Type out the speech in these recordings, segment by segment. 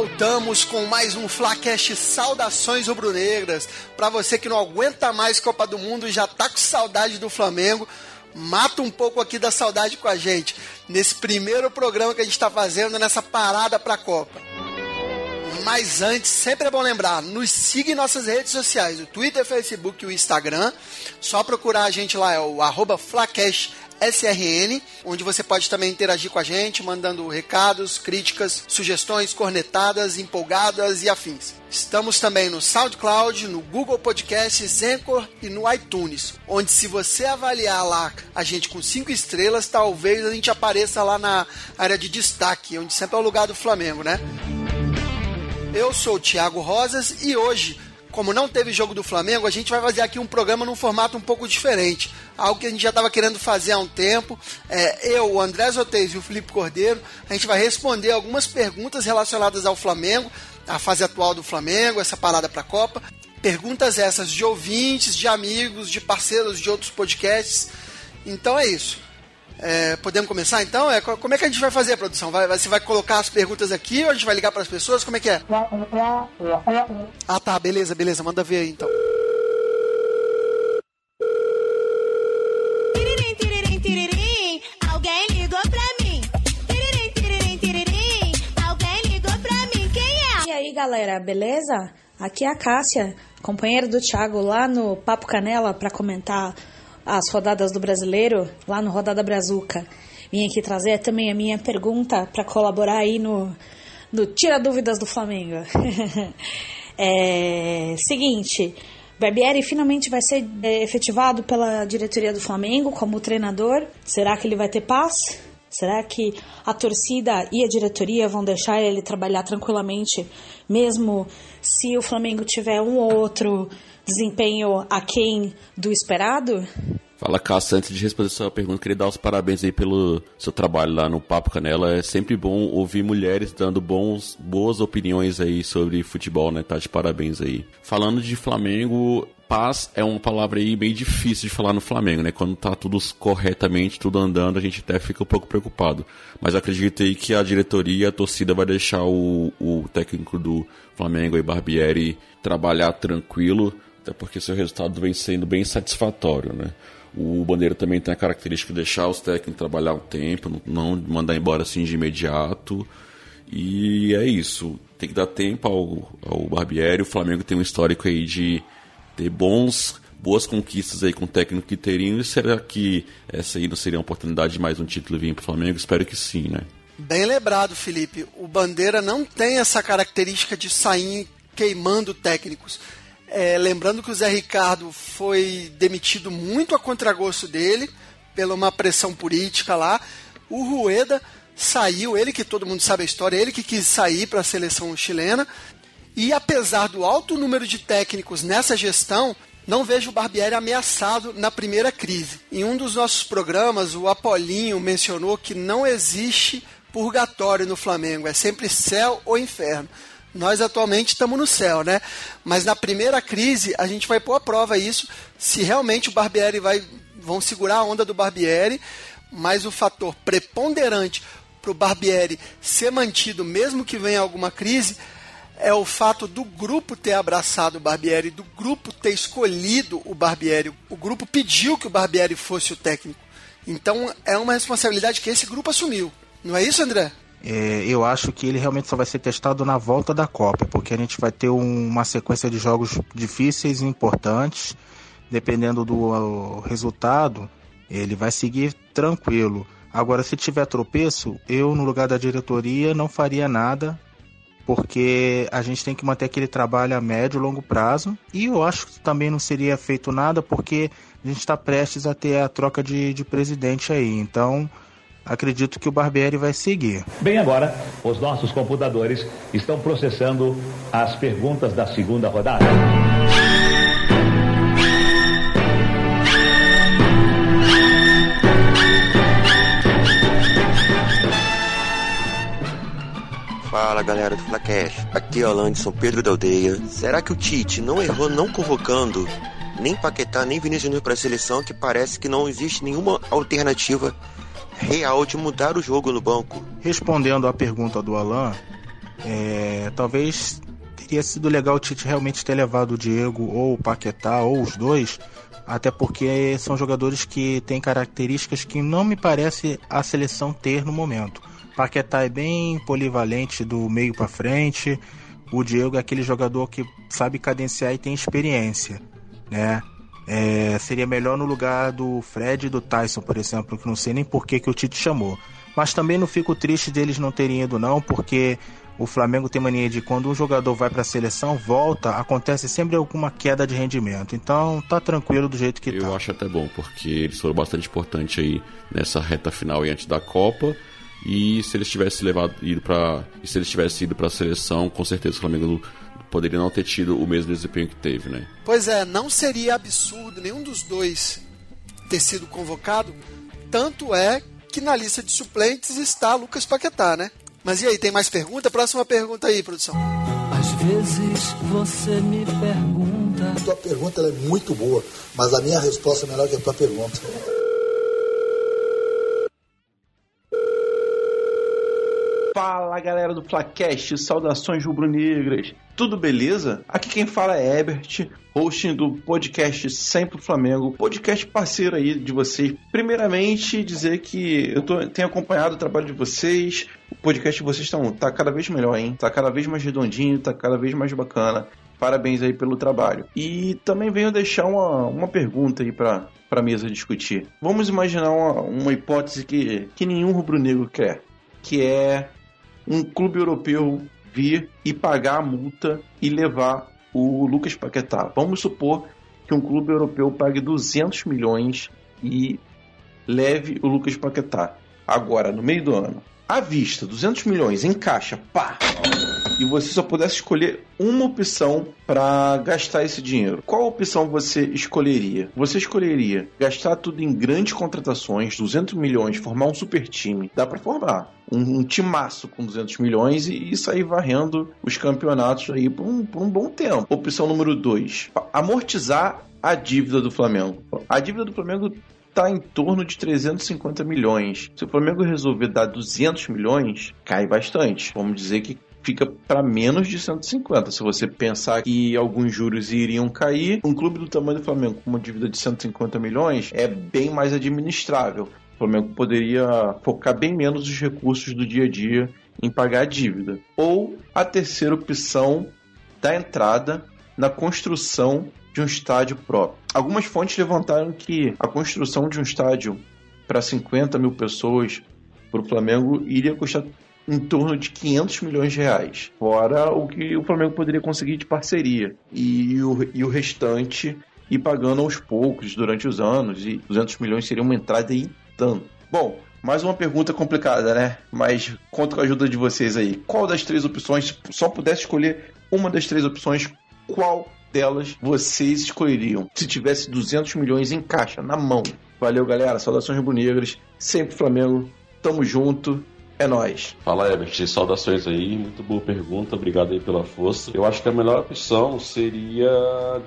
voltamos com mais um Flacast Saudações Rubro-Negras. Para você que não aguenta mais Copa do Mundo e já tá com saudade do Flamengo, mata um pouco aqui da saudade com a gente nesse primeiro programa que a gente está fazendo nessa parada para a Copa. Mas antes, sempre é bom lembrar, nos siga em nossas redes sociais, o Twitter, Facebook e o Instagram. Só procurar a gente lá, é o arroba Flacast SRN, onde você pode também interagir com a gente, mandando recados, críticas, sugestões, cornetadas, empolgadas e afins. Estamos também no SoundCloud, no Google Podcasts, Anchor e no iTunes, onde se você avaliar lá a gente com cinco estrelas, talvez a gente apareça lá na área de destaque, onde sempre é o lugar do Flamengo, né? Eu sou o Thiago Rosas e hoje como não teve jogo do Flamengo, a gente vai fazer aqui um programa num formato um pouco diferente. Algo que a gente já estava querendo fazer há um tempo. É, eu, o André Zotez e o Felipe Cordeiro, a gente vai responder algumas perguntas relacionadas ao Flamengo, a fase atual do Flamengo, essa parada para a Copa. Perguntas essas de ouvintes, de amigos, de parceiros de outros podcasts. Então é isso. É, podemos começar então? É, como é que a gente vai fazer a produção? Vai, você vai colocar as perguntas aqui ou a gente vai ligar para as pessoas? Como é que é? Ah tá, beleza, beleza, manda ver aí então. Alguém ligou pra mim. Alguém ligou pra mim. Quem é? E aí galera, beleza? Aqui é a Cássia, companheira do Thiago lá no Papo Canela para comentar as rodadas do brasileiro lá no Rodada Brazuca. Vim aqui trazer também a minha pergunta para colaborar aí no, no Tira Dúvidas do Flamengo. é, seguinte, Barbieri finalmente vai ser é, efetivado pela diretoria do Flamengo como treinador. Será que ele vai ter paz? Será que a torcida e a diretoria vão deixar ele trabalhar tranquilamente, mesmo se o Flamengo tiver um ou outro desempenho aquém do esperado? Fala, Cássio, antes de responder sua pergunta, queria dar os parabéns aí pelo seu trabalho lá no Papo Canela. É sempre bom ouvir mulheres dando bons, boas opiniões aí sobre futebol, né? Tá de parabéns aí. Falando de Flamengo, paz é uma palavra aí bem difícil de falar no Flamengo, né? Quando tá tudo corretamente, tudo andando, a gente até fica um pouco preocupado. Mas acredito aí que a diretoria, a torcida vai deixar o, o técnico do Flamengo aí, Barbieri, trabalhar tranquilo, até porque seu resultado vem sendo bem satisfatório, né? O Bandeira também tem a característica de deixar os técnicos trabalhar um tempo, não mandar embora assim de imediato. E é isso. Tem que dar tempo ao, ao Barbieri. O Flamengo tem um histórico aí de ter bons, boas conquistas aí com o técnico que. E será que essa aí não seria uma oportunidade de mais um título vir para o Flamengo? Espero que sim, né? Bem lembrado, Felipe. O Bandeira não tem essa característica de sair queimando técnicos. É, lembrando que o Zé Ricardo foi demitido muito a contragosto dele, pela uma pressão política lá. O Rueda saiu, ele que todo mundo sabe a história, ele que quis sair para a seleção chilena. E apesar do alto número de técnicos nessa gestão, não vejo o Barbieri ameaçado na primeira crise. Em um dos nossos programas, o Apolinho mencionou que não existe purgatório no Flamengo, é sempre céu ou inferno. Nós atualmente estamos no céu, né? Mas na primeira crise a gente vai pôr à prova isso, se realmente o Barbieri vai vão segurar a onda do Barbieri, mas o fator preponderante para o Barbieri ser mantido mesmo que venha alguma crise é o fato do grupo ter abraçado o Barbieri, do grupo ter escolhido o Barbieri. O grupo pediu que o Barbieri fosse o técnico. Então é uma responsabilidade que esse grupo assumiu. Não é isso, André? É, eu acho que ele realmente só vai ser testado na volta da Copa, porque a gente vai ter um, uma sequência de jogos difíceis e importantes. Dependendo do resultado, ele vai seguir tranquilo. Agora, se tiver tropeço, eu, no lugar da diretoria, não faria nada, porque a gente tem que manter aquele trabalho a médio e longo prazo. E eu acho que também não seria feito nada, porque a gente está prestes a ter a troca de, de presidente aí. Então acredito que o Barbieri vai seguir. Bem, agora, os nossos computadores estão processando as perguntas da segunda rodada. Fala galera do Flacast, aqui é o Alanson Pedro da Aldeia. Será que o Tite não errou não convocando nem Paquetá nem Vinícius Júnior para a seleção que parece que não existe nenhuma alternativa real de mudar o jogo no banco? Respondendo à pergunta do Alan, É, talvez teria sido legal o Tite realmente ter levado o Diego ou o Paquetá ou os dois, até porque são jogadores que têm características que não me parece a seleção ter no momento. Paquetá é bem polivalente do meio para frente, o Diego é aquele jogador que sabe cadenciar e tem experiência, né? É, seria melhor no lugar do Fred e do Tyson, por exemplo, que não sei nem por que, que o Tite chamou. Mas também não fico triste deles não terem ido, não, porque o Flamengo tem mania de quando um jogador vai para a seleção, volta, acontece sempre alguma queda de rendimento. Então tá tranquilo do jeito que Eu tá. Eu acho até bom, porque eles foram bastante importantes aí nessa reta final e antes da Copa. E se eles tivessem levado ido para, se eles tivessem ido para a seleção, com certeza o Flamengo poderia não ter tido o mesmo desempenho que teve, né? Pois é, não seria absurdo nenhum dos dois ter sido convocado. Tanto é que na lista de suplentes está Lucas Paquetá, né? Mas e aí, tem mais pergunta? Próxima pergunta aí, produção. Às vezes você me pergunta. A tua pergunta é muito boa, mas a minha resposta é melhor que a tua pergunta. Galera do Flacast, saudações rubro-negras, tudo beleza? Aqui quem fala é Ebert, hosting do podcast Sempre Flamengo, podcast parceiro aí de vocês. Primeiramente, dizer que eu tô, tenho acompanhado o trabalho de vocês, o podcast de vocês estão tá cada vez melhor, hein? Tá cada vez mais redondinho, tá cada vez mais bacana. Parabéns aí pelo trabalho. E também venho deixar uma, uma pergunta aí para para mesa discutir. Vamos imaginar uma, uma hipótese que, que nenhum rubro-negro quer, que é um clube europeu vir e pagar a multa e levar o Lucas Paquetá. Vamos supor que um clube europeu pague 200 milhões e leve o Lucas Paquetá. Agora, no meio do ano. À vista, 200 milhões em caixa, pá! E você só pudesse escolher uma opção para gastar esse dinheiro. Qual opção você escolheria? Você escolheria gastar tudo em grandes contratações, 200 milhões, formar um super time. Dá para formar um, um timaço com 200 milhões e, e sair varrendo os campeonatos aí por um, por um bom tempo. Opção número 2, amortizar a dívida do Flamengo. A dívida do Flamengo está em torno de 350 milhões. Se o Flamengo resolver dar 200 milhões, cai bastante. Vamos dizer que fica para menos de 150. Se você pensar que alguns juros iriam cair, um clube do tamanho do Flamengo com uma dívida de 150 milhões é bem mais administrável. O Flamengo poderia focar bem menos os recursos do dia a dia em pagar a dívida. Ou a terceira opção da entrada na construção de um estádio próprio. Algumas fontes levantaram que a construção de um estádio para 50 mil pessoas para o Flamengo iria custar em torno de 500 milhões de reais, fora o que o Flamengo poderia conseguir de parceria e o, e o restante ir pagando aos poucos durante os anos e 200 milhões seria uma entrada e tanto. Bom, mais uma pergunta complicada, né? Mas conto com a ajuda de vocês aí. Qual das três opções, se só pudesse escolher uma das três opções, qual delas vocês escolheriam se tivesse 200 milhões em caixa, na mão? Valeu, galera. Saudações rubro-negras. Sempre Flamengo. Tamo junto. É nóis. Fala, Ebert. Saudações aí. Muito boa pergunta. Obrigado aí pela força. Eu acho que a melhor opção seria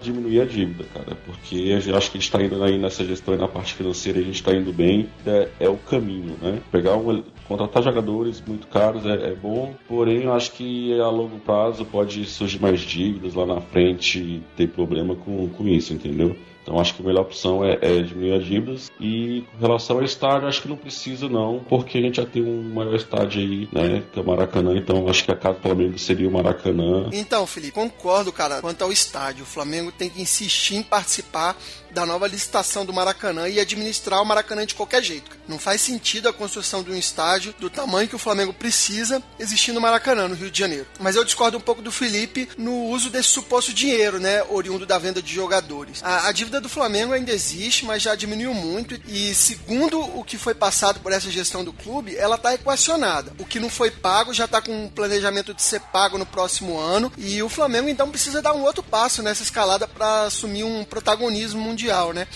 diminuir a dívida, cara. Porque eu acho que a gente está indo aí nessa gestão e na parte financeira, a gente está indo bem. É, é, o caminho, né? Pegar um, contratar jogadores muito caros é, é, bom, porém eu acho que a longo prazo pode surgir mais dívidas lá na frente e ter problema com, com isso, entendeu? Então acho que a melhor opção é, é, diminuir as dívidas. E com relação ao estádio, acho que não precisa não, porque a gente já tem um maior estádio aí, né? Que é o Maracanã. Então acho que a casa do Flamengo seria o Maracanã. Então, Felipe, concordo, cara. Quanto ao estádio, o Flamengo tem que insistir em participar da nova licitação do Maracanã e administrar o Maracanã de qualquer jeito. Não faz sentido a construção de um estádio do tamanho que o Flamengo precisa existir no Maracanã, no Rio de Janeiro. Mas eu discordo um pouco do Felipe no uso desse suposto dinheiro, né, oriundo da venda de jogadores. A, a dívida do Flamengo ainda existe, mas já diminuiu muito e segundo o que foi passado por essa gestão do clube, ela está equacionada. O que não foi pago já está com um planejamento de ser pago no próximo ano e o Flamengo então precisa dar um outro passo nessa escalada para assumir um protagonismo mundial mundial, né?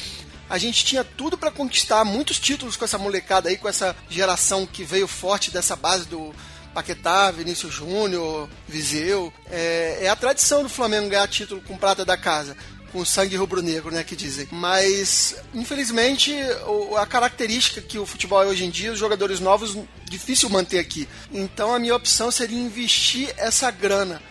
A gente tinha tudo para conquistar muitos títulos com essa molecada aí, com essa geração que veio forte dessa base do Paquetá, Vinícius Júnior, Viseu. É, é, a tradição do Flamengo ganhar título com prata da casa. com sangue rubro-negro, né, que dizem. Mas, infelizmente, a característica que o futebol é hoje em dia, os jogadores novos, difícil manter aqui. Então, a minha opção seria investir essa grana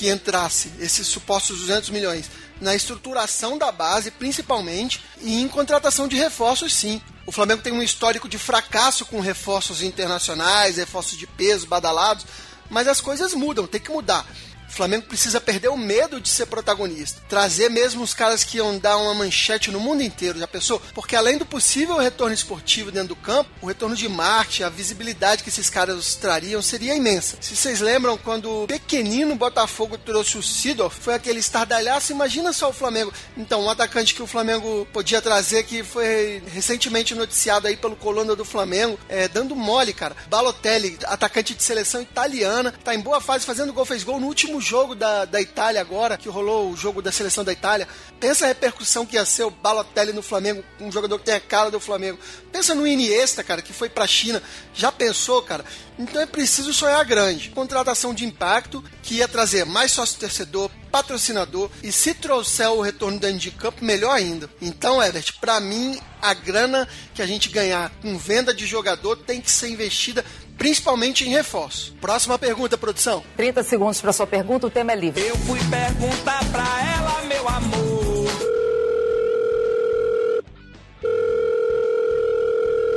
que entrasse, esses supostos 200 milhões, na estruturação da base, principalmente, e em contratação de reforços, sim. O Flamengo tem um histórico de fracasso com reforços internacionais, reforços de peso, badalados, mas as coisas mudam, tem que mudar. O Flamengo precisa perder o medo de ser protagonista. Trazer mesmo os caras que iam dar uma manchete no mundo inteiro, já pensou? Porque além do possível retorno esportivo dentro do campo, o retorno de marketing, a visibilidade que esses caras trariam seria imensa. Se vocês lembram, quando o pequenino Botafogo trouxe o Sidorf, foi aquele estardalhaço, imagina só o Flamengo. Então, um atacante que o Flamengo podia trazer, que foi recentemente noticiado aí pelo Coluna do Flamengo, é, dando mole, cara. Balotelli, atacante de seleção italiana, tá em boa fase, fazendo gol, fez gol no último jogo da, da Itália agora, que rolou o jogo da seleção da Itália. Pensa a repercussão que ia ser o Balotelli no Flamengo, um jogador que tem a cara do Flamengo. Pensa no Iniesta, cara, que foi pra China. Já pensou, cara? Então é preciso sonhar grande. Contratação de impacto, que ia trazer mais sócio-torcedor, patrocinador, e se trouxer o retorno dentro de campo, melhor ainda. Então, Everett, pra mim, a grana que a gente ganhar com venda de jogador tem que ser investida principalmente em reforço. Próxima pergunta, produção. 30 segundos para sua pergunta, o tema é livre. Eu fui perguntar pra ela, meu amor.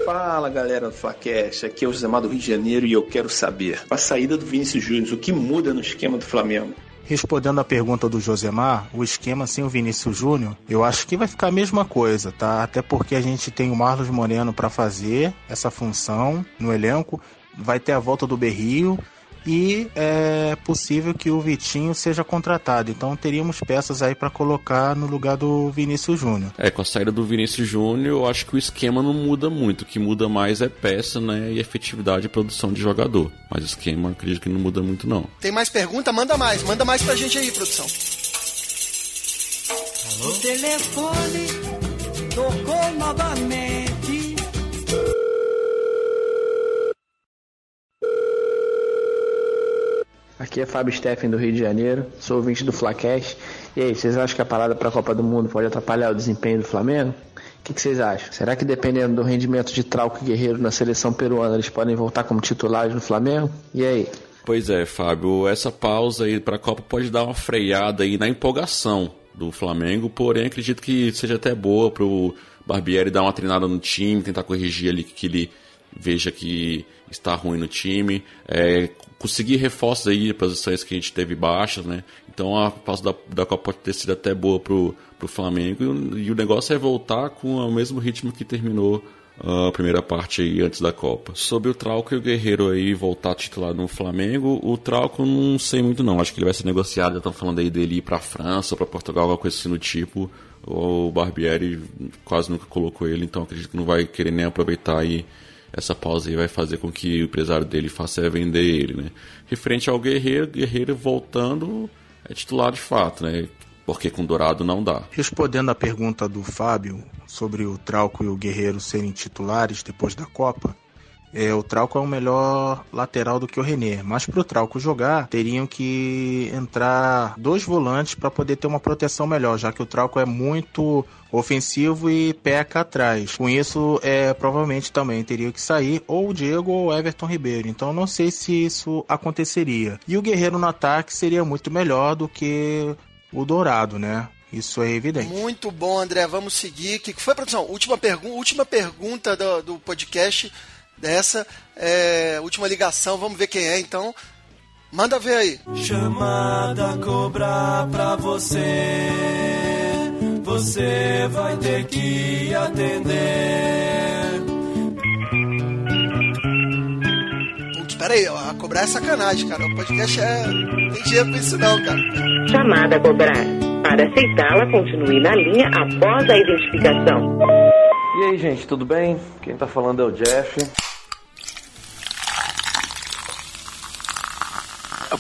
Fala galera do Flacast, aqui é o Josemar do Rio de Janeiro e eu quero saber, a saída do Vinícius Júnior, o que muda no esquema do Flamengo? Respondendo a pergunta do Josemar, o esquema sem o Vinícius Júnior, eu acho que vai ficar a mesma coisa, tá? Até porque a gente tem o Marlos Moreno para fazer essa função no elenco, vai ter a volta do Berrio e é possível que o Vitinho seja contratado. Então teríamos peças aí para colocar no lugar do Vinícius Júnior. É, com a saída do Vinícius Júnior, eu acho que o esquema não muda muito. O que muda mais é peça, né? E efetividade e produção de jogador. Mas o esquema, acredito que não muda muito, não. Tem mais pergunta? Manda mais. Manda mais pra gente aí, produção. O telefone tocou novamente. Aqui é Fábio Steffen do Rio de Janeiro, sou ouvinte do Flacast. E aí, vocês acham que a parada para a Copa do Mundo pode atrapalhar o desempenho do Flamengo? O que, que vocês acham? Será que dependendo do rendimento de Trauco e Guerreiro na seleção peruana, eles podem voltar como titulares no Flamengo? E aí? Pois é, Fábio, essa pausa aí para a Copa pode dar uma freada aí na empolgação do Flamengo, porém acredito que seja até boa para o Barbieri dar uma treinada no time, tentar corrigir ali que ele veja que está ruim no time, é, conseguir reforços aí, posições que a gente teve baixas, né? Então a pausa da, da Copa pode ter sido até boa pro, pro Flamengo e, o- e o negócio é voltar com o mesmo ritmo que terminou a primeira parte aí antes da Copa. Sobre o Trauco e o Guerreiro aí voltar titular no Flamengo, o Trauco não sei muito não, acho que ele vai ser negociado, estão falando aí dele ir pra França pra Portugal, alguma coisa assim do tipo. O Barbieri quase nunca colocou ele, então acredito que não vai querer nem aproveitar aí essa pausa aí vai fazer com que o empresário dele faça é vender ele, né? Referente ao Guerreiro, Guerreiro voltando é titular de fato, né? Porque com Dourado não dá. Respondendo à pergunta do Fábio sobre o Trauco e o Guerreiro serem titulares depois da Copa, é, o Trauco é um melhor lateral do que o René, mas para o Trauco jogar, teriam que entrar dois volantes para poder ter uma proteção melhor, já que o Trauco é muito ofensivo e peca atrás. Com isso, é, provavelmente também teria que sair ou o Diego ou o Everton Ribeiro. Então, não sei se isso aconteceria. E o Guerreiro no ataque seria muito melhor do que o Dourado, né? Isso é evidente. Muito bom, André. Vamos seguir. O que que foi, produção? Última, pergu última pergunta do, do podcast dessa. É, última ligação. Vamos ver quem é, então. Manda ver aí. Chamada cobrar pra você. Você vai ter que atender. Putz, pera aí, ó, a cobrar é sacanagem, cara. O podcast é. Não tem dinheiro pra isso, não, cara. Chamada a cobrar. Para aceitá-la, continue na linha após a identificação. E aí, gente, tudo bem? Quem tá falando é o Jeff.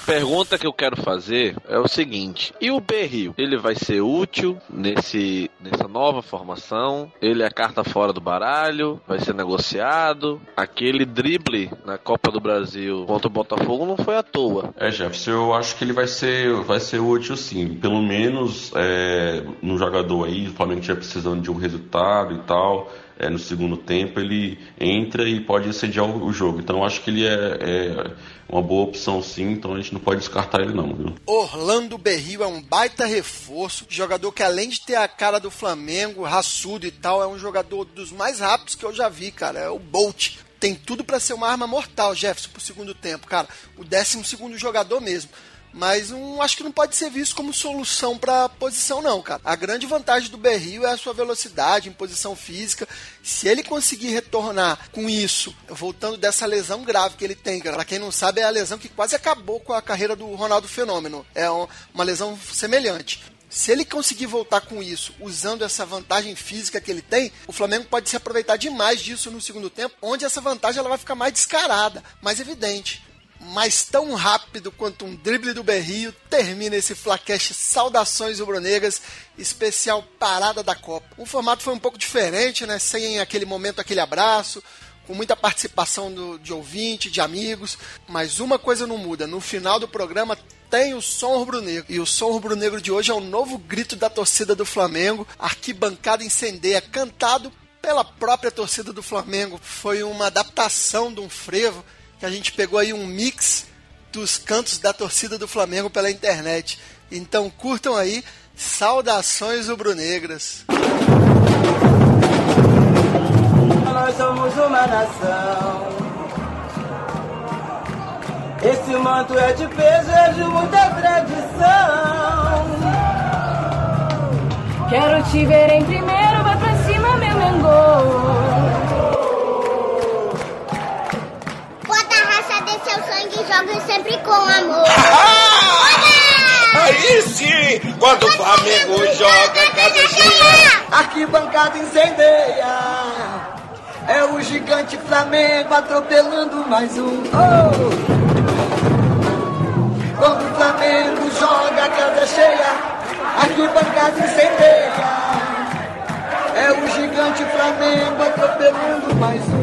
Pergunta que eu quero fazer é o seguinte: e o Berril? Ele vai ser útil nesse, nessa nova formação? Ele é carta fora do baralho? Vai ser negociado? Aquele drible na Copa do Brasil contra o Botafogo não foi à toa. É, Jefferson, eu acho que ele vai ser, vai ser útil sim. Pelo menos é, no jogador aí, o Flamengo tinha precisando de um resultado e tal é, no segundo tempo, ele entra e pode assediar o, o jogo. Então acho que ele é, é, uma boa opção sim, então a gente não pode descartar ele não, viu? Orlando Berril é um baita reforço, jogador que além de ter a cara do Flamengo, raçudo e tal, é um jogador dos mais rápidos que eu já vi, cara, é o Bolt. Tem tudo para ser uma arma mortal, Jefferson, pro segundo tempo, cara. O décimo segundo jogador mesmo mas um, acho que não pode ser visto como solução para posição não, cara. A grande vantagem do Berrio é a sua velocidade em posição física. Se ele conseguir retornar com isso, voltando dessa lesão grave que ele tem, cara, quem não sabe, é a lesão que quase acabou com a carreira do Ronaldo Fenômeno. É uma lesão semelhante. Se ele conseguir voltar com isso, usando essa vantagem física que ele tem, o Flamengo pode se aproveitar demais disso no segundo tempo, onde essa vantagem ela vai ficar mais descarada, mais evidente mas tão rápido quanto um drible do Berrio, termina esse Flacast Saudações Rubro-Negras, especial Parada da Copa. O formato foi um pouco diferente, né? Sem aquele momento, aquele abraço, com muita participação do, de ouvinte, de amigos, mas uma coisa não muda, no final do programa tem o som rubro-negro. E o som rubro-negro de hoje é o novo grito da torcida do Flamengo, arquibancada incendeia, cantado pela própria torcida do Flamengo. Foi uma adaptação de um frevo que a gente pegou aí um mix dos cantos da torcida do Flamengo pela internet. Então curtam aí, saudações rubro-negras. Nós somos uma nação. Esse manto é de peso, é de muita tradição. Quero te ver em primeiro, vai pra cima, meu Mengô. Seu sangue e joga sempre com amor. Aí sim, quando o Flamengo joga, casa cheia. Arquibancada incendeia. É o gigante Flamengo atropelando mais um. Oh! Quando o Flamengo joga, casa cheia. Arquibancada incendeia. É o gigante Flamengo atropelando mais um.